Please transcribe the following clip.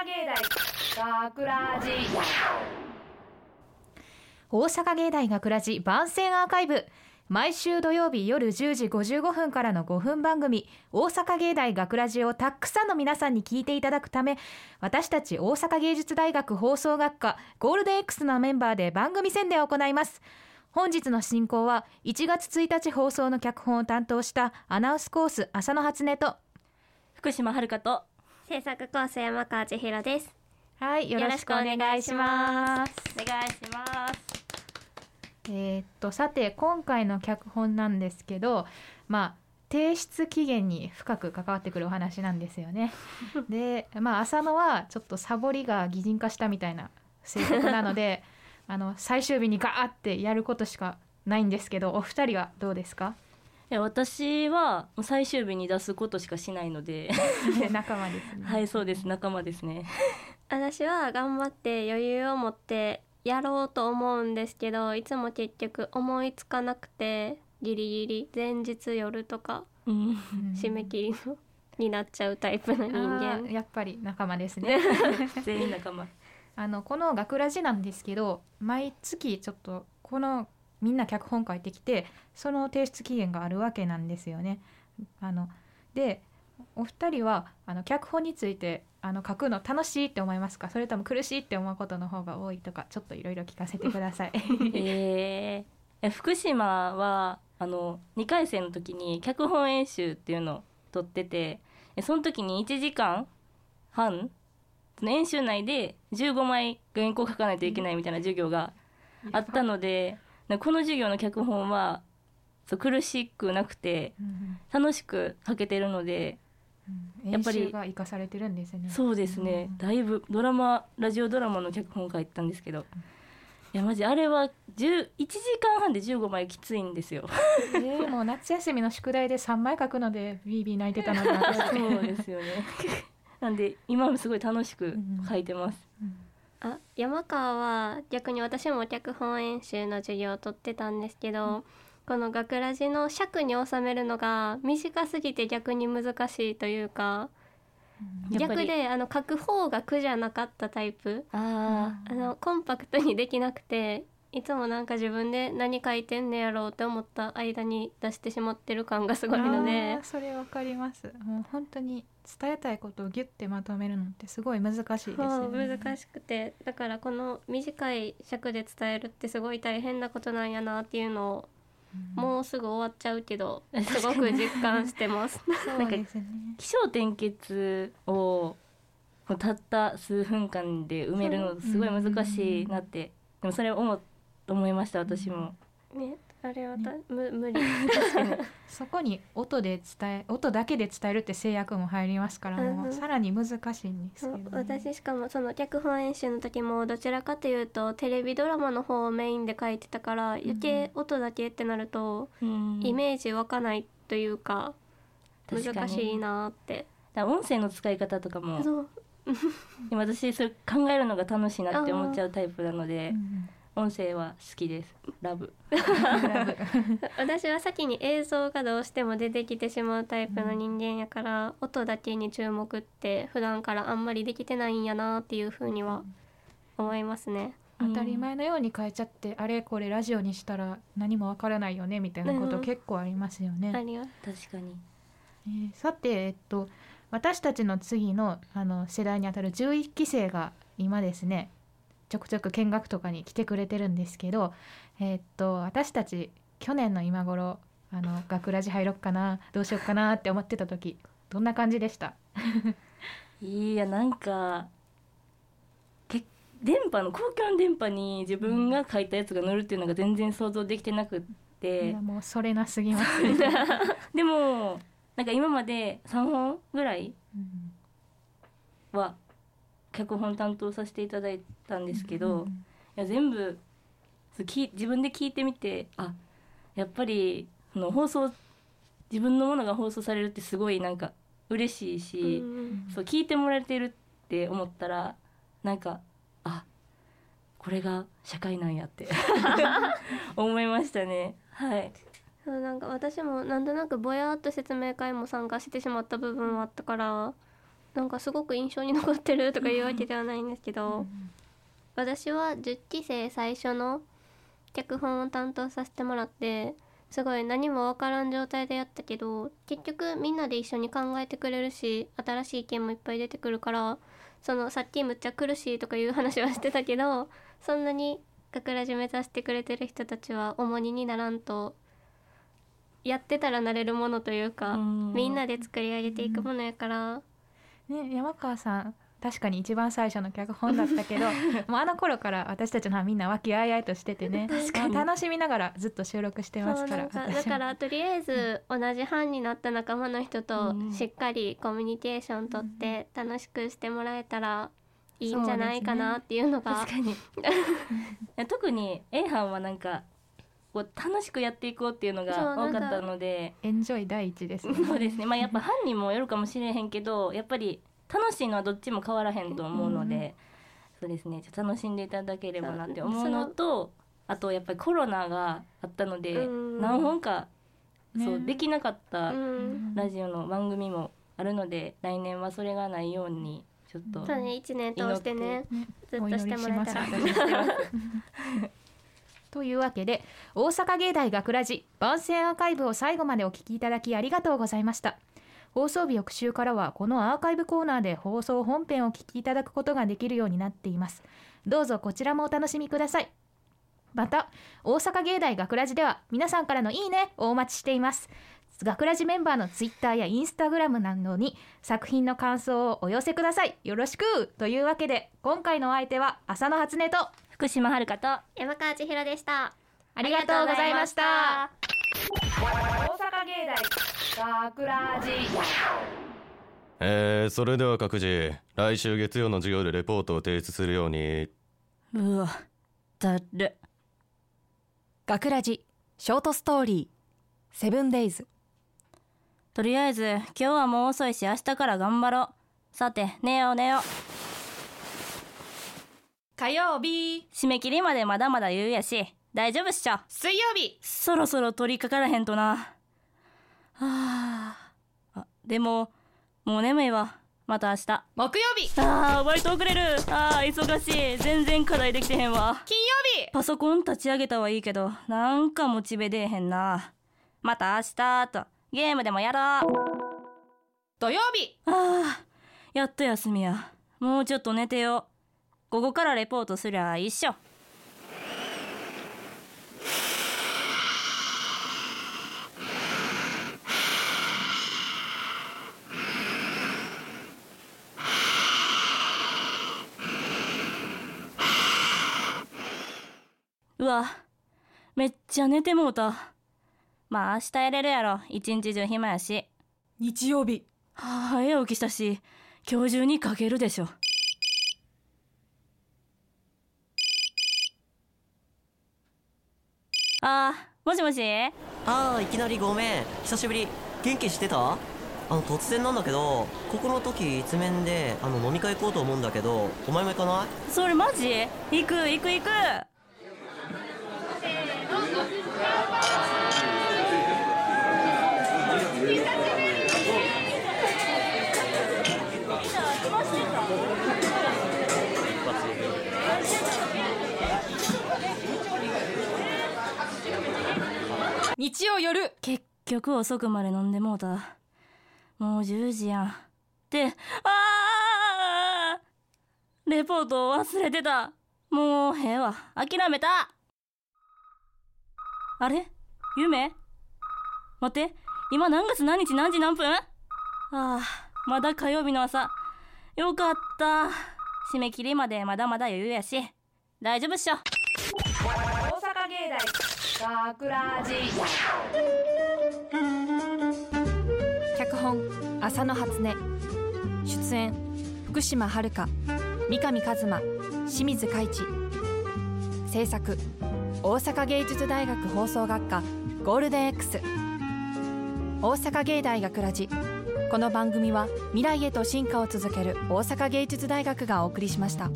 阪芸大学ラジ大阪芸大学ラジ番宣アーカイブ。毎週土曜日夜10時55分からの5分番組「大阪芸大学ラジをたくさんの皆さんに聞いていただくため私たち大阪芸術大学放送学科ゴールデン X のメンバーで番組宣伝を行います。本日の進行は1月1日放送の脚本を担当したアナウンスコース浅野初音と福島遥と制作コース山川千尋です。はいよろしくお願いしますお願いしますえーっとさて今回の脚本なんですけどまあ提出期限に深く関わってくるお話なんですよね。でまあ浅野はちょっとサボりが擬人化したみたいな性格なので あの最終日にガーってやることしかないんですけどお二人はどうですか？いや私はもう最終日に出すことしかしないので 仲間ですね。はいそうです仲間ですね 私は頑張って余裕を持ってやろうと思うんですけど、いつも結局思いつかなくてギリギリ前日夜とか締め切りのになっちゃうタイプの人間。やっぱり仲間ですね。全員仲間あのこの学ラジなんですけど毎月ちょっとこのみんな脚本書いてきてその提出期限があるわけなんですよね。あのでお二人はあの脚本についてあの書くの楽しいって思いますか？それとも苦しいって思うことの方が多いとかちょっといろいろ聞かせてください。えーえ福島はあの2回生の時に脚本演習っていうのを取っててその時に1時間半その演習内で15枚原稿書かないといけないみたいな授業があったのでこの授業の脚本はそう苦しくなくてうん楽しく書けてるのでうん。やっぱり演習が生かされてるんですね。そうですね、うんだいぶドラマラジオドラマの脚本書いてたんですけど。いやマジあれは10 1時間半で15枚きついんですよ。えーもう夏休みの宿題で3枚書くのでビービー泣いてたので私 そうですよね。なんで今もすごい楽しく書いてます、あ山川は逆に私も脚本演習の授業を取ってたんですけど、この学ラジの尺に収めるのが短すぎて逆に難しいというかやっぱり逆であの書く方が苦じゃなかったタイプ。ああのコンパクトにできなくていつもなんか自分で何書いてんねやろうって思った間に出してしまってる感がすごいのでそれわかります。もう本当に伝えたいことをギュッてまとめるのってすごい難しいですね。難しくて。だからこの短い尺で伝えるってすごい大変なことなんやなっていうのをもうすぐ終わっちゃうけどすごく実感してます。そうですね。起承転結をたった数分間で埋めるのすごい難しいなってでもそれを思思いました私も、ねあれはた、む無理。そこに音で伝え音だけで伝えるって制約も入りますからもうさらに難しいんですけど、ね、私しかもその脚本演習の時もどちらかというとテレビドラマの方をメインで書いてたから余計音だけってなるとうん。イメージ湧かないというか難しいなーって。だ音声の使い方とかも私それ考えるのが楽しいなって思っちゃうタイプなのでうん音声は好きです。ラブ。私は先に映像がどうしても出てきてしまうタイプの人間やから、音だけに注目って普段からあんまりできてないんやなっていうふうには思いますね。当たり前のように変えちゃって、あれこれラジオにしたら何もわからないよねみたいなことうん。結構ありますよね、ありが確かに。えーさてえっと私たちの次のあの世代にあたる11期生が今ですねちょくちょく見学とかに来てくれてるんですけどえっと私たち去年の今頃あの学ラジ入ろっかなどうしよっかなって思ってた時どんな感じでした？いやなんかけ電波の公共の電波に自分が書いたやつが乗るっていうのが全然想像できてなくっいてやもうそれなすぎます、でもなんか今まで3本ぐらいうんは脚本担当させていただいたんですけど、うんいや全部き自分で聞いてみてあやっぱりその放送自分のものが放送されるってすごいなんか嬉しいし、うんそう聞いてもらえてるって思ったらなんかあこれが社会なんやって 思いましたね。はい。そうなんか私もなんとなくぼやっと説明会も参加してしまった部分はあったからなんかすごく印象に残ってるとかいうわけではないんですけど、私は10期生最初の脚本を担当させてもらってすごい何もわからん状態でやったけど結局みんなで一緒に考えてくれるし新しい意見もいっぱい出てくるからそのさっきむっちゃ苦しいとかいう話はしてたけどそんなに学ラジ目指してくれてる人たちは重荷にならんとやってたらなれるものというかうん。みんなで作り上げていくものやからね、山川さん確かに一番最初の脚本だったけど もうあの頃から私たちのはみんな和気あいあいとしててね楽しみながらずっと収録してますからだからとりあえず同じ班になった仲間の人とうん。しっかりコミュニケーションとって楽しくしてもらえたらいいんじゃないかなっていうのが。確かに。特に A 班はなんかこう楽しくやっていこうっていうのが多かったので。エンジョイ第一ですね。そうですね。まあやっぱ班にもよるかもしれへんけどやっぱり楽しいのはどっちも変わらへんと思うので、そうですね。ちょっと楽しんでいただければなって思うのとあとやっぱりコロナがあったのでうん何本かそうね。できなかったうん。ラジオの番組もあるので来年はそれがないようにちょっとそうね。1年通してねねずっとしてもらえたら というわけで大阪芸大学ラジ番宣アーカイブを最後までお聞きいただきありがとうございました。放送日翌週からはこのアーカイブコーナーで放送本編をお聞きいただくことができるようになっています。どうぞこちらもお楽しみください。また大阪芸大学ラジでは皆さんからのいいねをお待ちしています。学ラジメンバーのツイッターやインスタグラムなどに作品の感想をお寄せください。よろしくというわけで今回のお相手は浅野初音と福島遥と山川千尋でした。ありがとうございました。大阪芸大学ラジえー、それでは各自来週月曜の授業でレポートを提出するように。うわだる。学ラジショートストーリーセブンデイズ。とりあえず今日はもう遅いし明日から頑張ろう。さて寝よう寝よう火曜日。締め切りまでまだまだ言うやし大丈夫っしょ。水曜日。そろそろ取り掛からへんとな。はああでももう眠いわ。また明日。あ木曜日。ーバイト遅れるあー忙しい。全然課題できてへんわ。金曜日。パソコン立ち上げたはいいけどなんかモチベ出えへんな。また明日とゲームでもやろう。土曜日。あーやっと休みや。もうちょっと寝てよ午後からレポートすりゃ一緒。うわめっちゃ寝てもうた。まあ明日やれるやろ。一日中暇やし。日曜日。はあ早起きしたし今日中にかけるでしょあーもしもし？ああいきなりごめん。久しぶり。元気してた？あの突然なんだけどここの時一面であの飲み会行こうと思うんだけどお前も行かない？それマジ？行く行く行く日曜夜。結局遅くまで飲んでもうた。もう10時やん。ってあー！レポートを忘れてた。もうええわ。諦めた。あれ？夢？待って。今何月何日？何時何分？ああまだ火曜日の朝。よかった。締め切りまでまだまだ余裕やし。大丈夫っしょ。大阪芸大。学ラジ脚本浅野初音。出演福島遥三上一馬清水海知。制作大阪芸術大学放送学科ゴールデン X 大阪芸大学ラジ。この番組は未来へと進化を続ける大阪芸術大学がお送りしました。